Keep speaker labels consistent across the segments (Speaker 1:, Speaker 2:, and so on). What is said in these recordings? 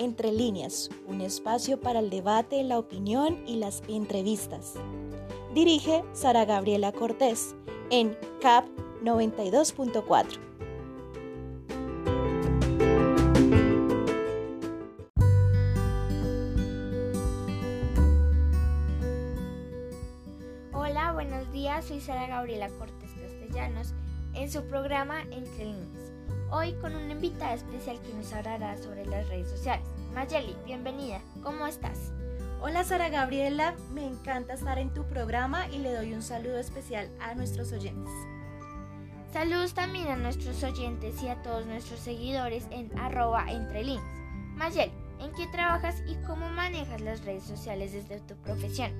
Speaker 1: Entre líneas, un espacio para el debate, la opinión y las entrevistas. Dirige Sara Gabriela Cortés en CAP 92.4.
Speaker 2: Hola, buenos días, soy Sara Gabriela Cortés Castellanos en su programa Entre líneas. Hoy con una invitada especial que nos hablará sobre las redes sociales. Mayeli, bienvenida, ¿cómo estás?
Speaker 1: Hola Sara Gabriela, me encanta estar en tu programa y le doy un saludo especial a nuestros oyentes.
Speaker 2: Saludos también a nuestros oyentes y a todos nuestros seguidores en arroba entre. Mayeli, ¿en qué trabajas y cómo manejas las redes sociales desde tu profesión?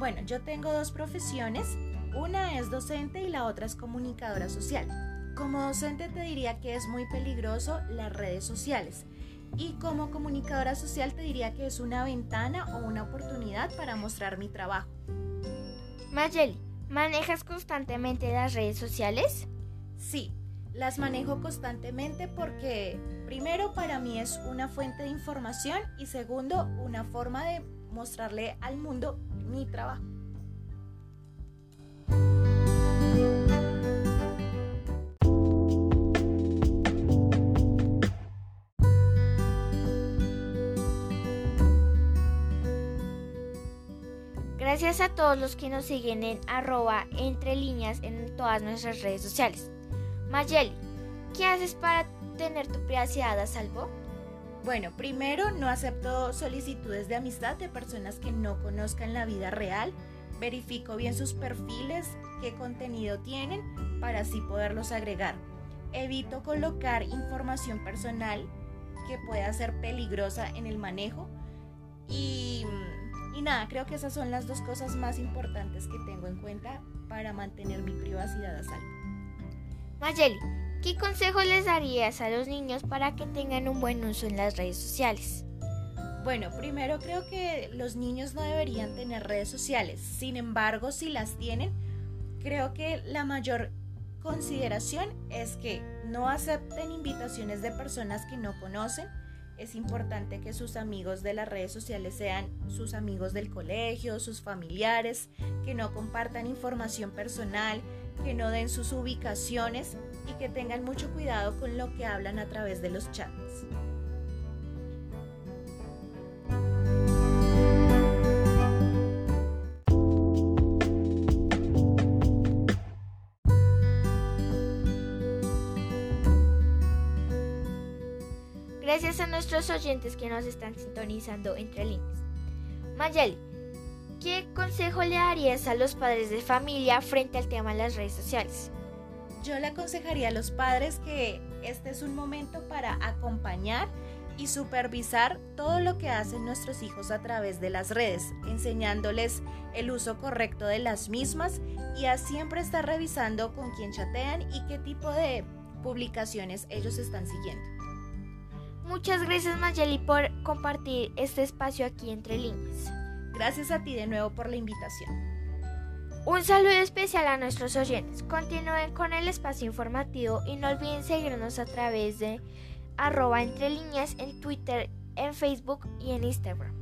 Speaker 1: Bueno, yo tengo dos profesiones, una es docente y la otra es comunicadora social. Como docente te diría que es muy peligroso las redes sociales y como comunicadora social te diría que es una ventana o una oportunidad para mostrar mi trabajo.
Speaker 2: Mayeli, ¿manejas constantemente las redes sociales?
Speaker 1: Sí, las manejo constantemente porque primero para mí es una fuente de información y segundo una forma de mostrarle al mundo mi trabajo.
Speaker 2: Gracias a todos los que nos siguen en arroba entre líneas en todas nuestras redes sociales. Mayeli, ¿qué haces para tener tu privacidad a salvo?
Speaker 1: Bueno, primero no acepto solicitudes de amistad de personas que no conozcan la vida real. Verifico bien sus perfiles, qué contenido tienen para así poderlos agregar. Evito colocar información personal que pueda ser peligrosa en el manejo. Y, y nada, creo que esas son las dos cosas más importantes que tengo en cuenta para mantener mi privacidad a salvo.
Speaker 2: Mayeli, ¿qué consejo les darías a los niños para que tengan un buen uso en las redes sociales?
Speaker 1: Bueno, primero creo que los niños no deberían tener redes sociales. Sin embargo, si las tienen, creo que la mayor consideración es que no acepten invitaciones de personas que no conocen. Es importante que sus amigos de las redes sociales sean sus amigos del colegio, sus familiares, que no compartan información personal, que no den sus ubicaciones y que tengan mucho cuidado con lo que hablan a través de los chats.
Speaker 2: Gracias a nuestros oyentes que nos están sintonizando entre líneas. Mayeli, ¿Qué consejo le darías a los padres de familia frente al tema de las redes sociales?
Speaker 1: Yo le aconsejaría a los padres que este es un momento para acompañar y supervisar todo lo que hacen nuestros hijos a través de las redes, enseñándoles el uso correcto de las mismas y a siempre estar revisando con quién chatean y qué tipo de publicaciones ellos están siguiendo.
Speaker 2: Muchas gracias Mayeli por compartir este espacio aquí entre líneas.
Speaker 1: Gracias a ti de nuevo por la invitación.
Speaker 2: Un saludo especial a nuestros oyentes. Continúen con el espacio informativo y no olviden seguirnos a través de arroba entre líneas en Twitter, en Facebook y en Instagram.